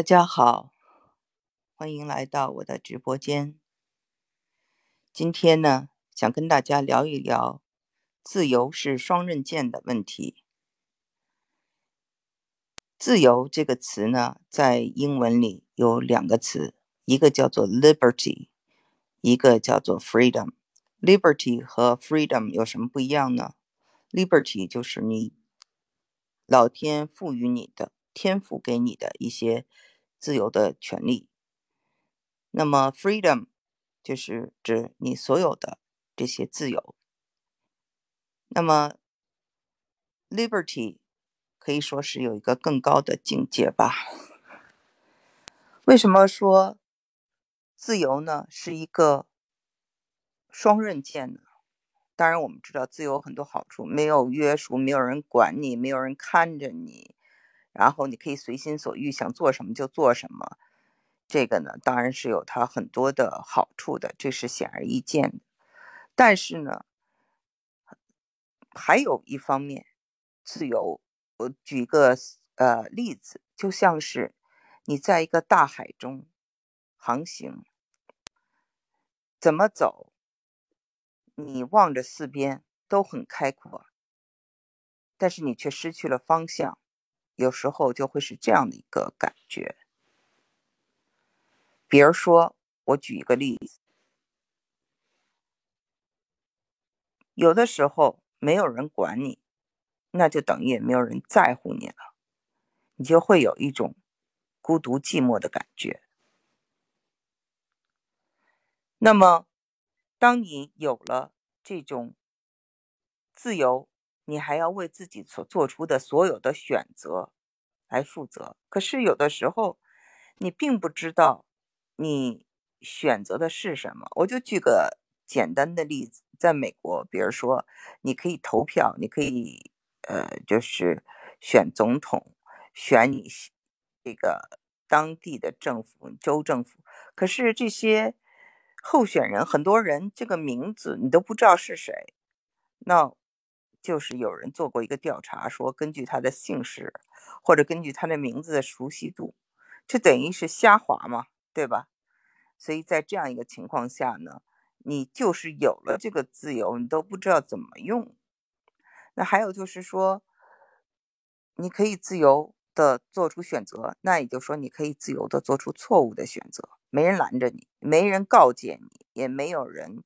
大家好，欢迎来到我的直播间。今天呢，想跟大家聊一聊“自由是双刃剑”的问题。自由这个词呢，在英文里有两个词，一个叫做 liberty，一个叫做 freedom。liberty 和 freedom 有什么不一样呢？liberty 就是你老天赋予你的。天赋给你的一些自由的权利，那么 freedom 就是指你所有的这些自由。那么 liberty 可以说是有一个更高的境界吧？为什么说自由呢是一个双刃剑呢？当然，我们知道自由很多好处，没有约束，没有人管你，没有人看着你。然后你可以随心所欲，想做什么就做什么。这个呢，当然是有它很多的好处的，这是显而易见的。但是呢，还有一方面，自由。我举个呃例子，就像是你在一个大海中航行，怎么走，你望着四边都很开阔，但是你却失去了方向。有时候就会是这样的一个感觉，比如说，我举一个例子，有的时候没有人管你，那就等于也没有人在乎你了，你就会有一种孤独寂寞的感觉。那么，当你有了这种自由，你还要为自己所做出的所有的选择来负责。可是有的时候，你并不知道你选择的是什么。我就举个简单的例子，在美国，比如说，你可以投票，你可以呃，就是选总统，选你这个当地的政府、州政府。可是这些候选人，很多人这个名字你都不知道是谁，那。就是有人做过一个调查，说根据他的姓氏或者根据他的名字的熟悉度，这等于是瞎划嘛，对吧？所以在这样一个情况下呢，你就是有了这个自由，你都不知道怎么用。那还有就是说，你可以自由的做出选择，那也就是说你可以自由的做出错误的选择，没人拦着你，没人告诫你，也没有人。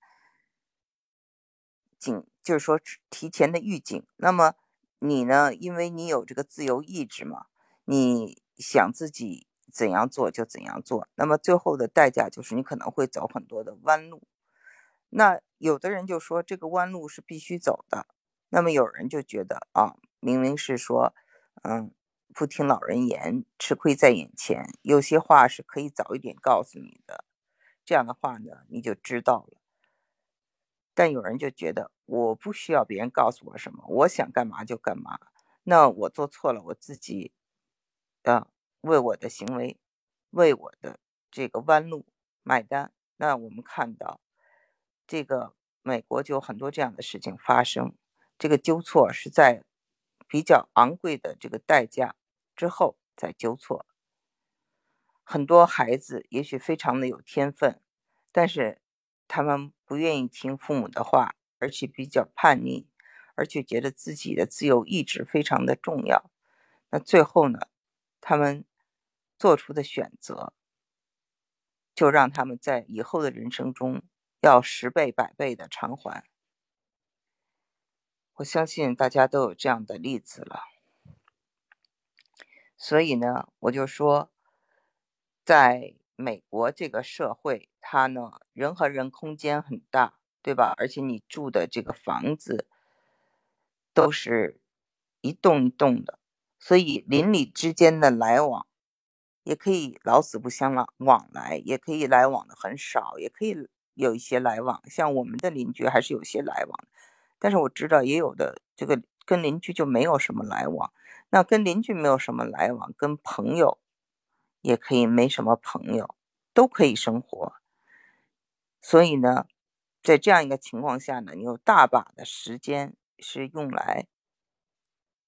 警就是说提前的预警，那么你呢？因为你有这个自由意志嘛，你想自己怎样做就怎样做。那么最后的代价就是你可能会走很多的弯路。那有的人就说这个弯路是必须走的，那么有人就觉得啊，明明是说，嗯，不听老人言，吃亏在眼前。有些话是可以早一点告诉你的，这样的话呢，你就知道了。但有人就觉得我不需要别人告诉我什么，我想干嘛就干嘛。那我做错了，我自己啊为我的行为、为我的这个弯路买单。那我们看到这个美国就有很多这样的事情发生，这个纠错是在比较昂贵的这个代价之后再纠错。很多孩子也许非常的有天分，但是。他们不愿意听父母的话，而且比较叛逆，而且觉得自己的自由意志非常的重要。那最后呢，他们做出的选择，就让他们在以后的人生中要十倍百倍的偿还。我相信大家都有这样的例子了。所以呢，我就说，在。美国这个社会，它呢人和人空间很大，对吧？而且你住的这个房子都是一栋一栋的，所以邻里之间的来往也可以老死不相往往来，也可以来往的很少，也可以有一些来往。像我们的邻居还是有些来往，但是我知道也有的这个跟邻居就没有什么来往。那跟邻居没有什么来往，跟朋友。也可以没什么朋友，都可以生活。所以呢，在这样一个情况下呢，你有大把的时间是用来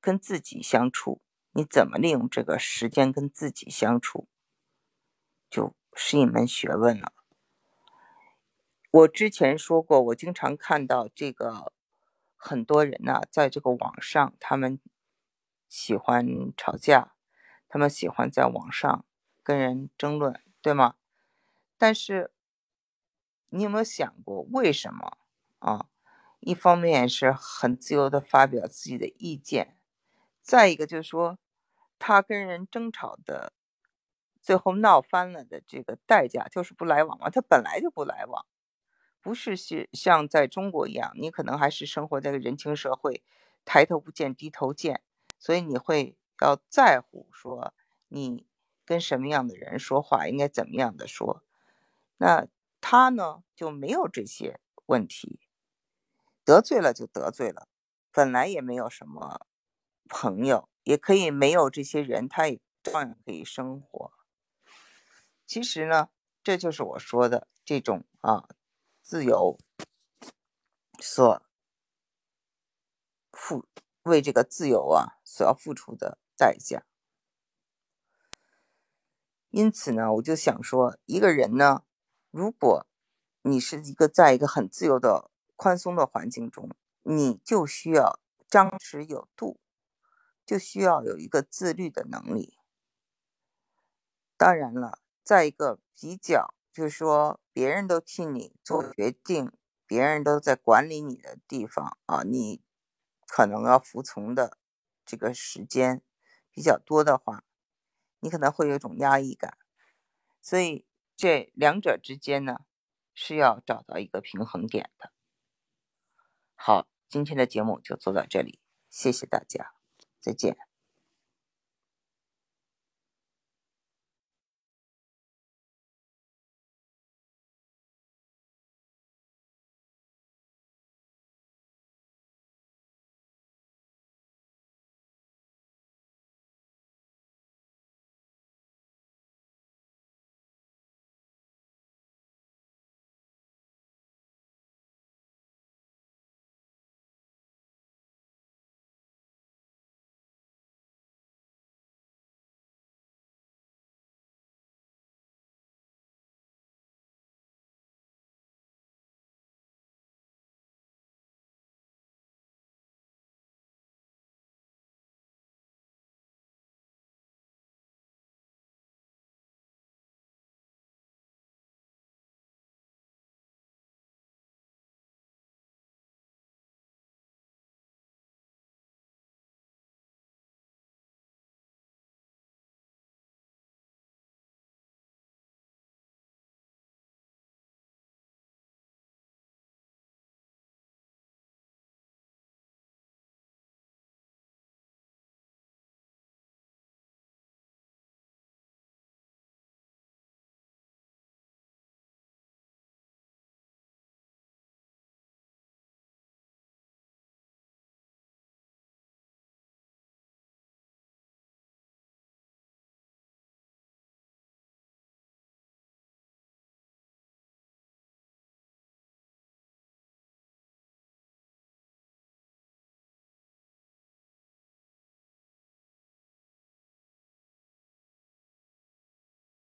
跟自己相处。你怎么利用这个时间跟自己相处？就是一门学问了。我之前说过，我经常看到这个很多人呢，在这个网上，他们喜欢吵架，他们喜欢在网上跟人争论，对吗？但是你有没有想过为什么啊？一方面是很自由的发表自己的意见，再一个就是说，他跟人争吵的，最后闹翻了的这个代价就是不来往嘛，他本来就不来往。不是像像在中国一样，你可能还是生活在个人情社会，抬头不见低头见，所以你会要在乎说你跟什么样的人说话，应该怎么样的说。那他呢就没有这些问题，得罪了就得罪了，本来也没有什么朋友，也可以没有这些人，他也照样可以生活。其实呢，这就是我说的这种啊。自由所付为这个自由啊所要付出的代价。因此呢，我就想说，一个人呢，如果你是一个在一个很自由的、宽松的环境中，你就需要张弛有度，就需要有一个自律的能力。当然了，在一个比较。就是说，别人都替你做决定，别人都在管理你的地方啊，你可能要服从的这个时间比较多的话，你可能会有一种压抑感。所以这两者之间呢，是要找到一个平衡点的。好，今天的节目就做到这里，谢谢大家，再见。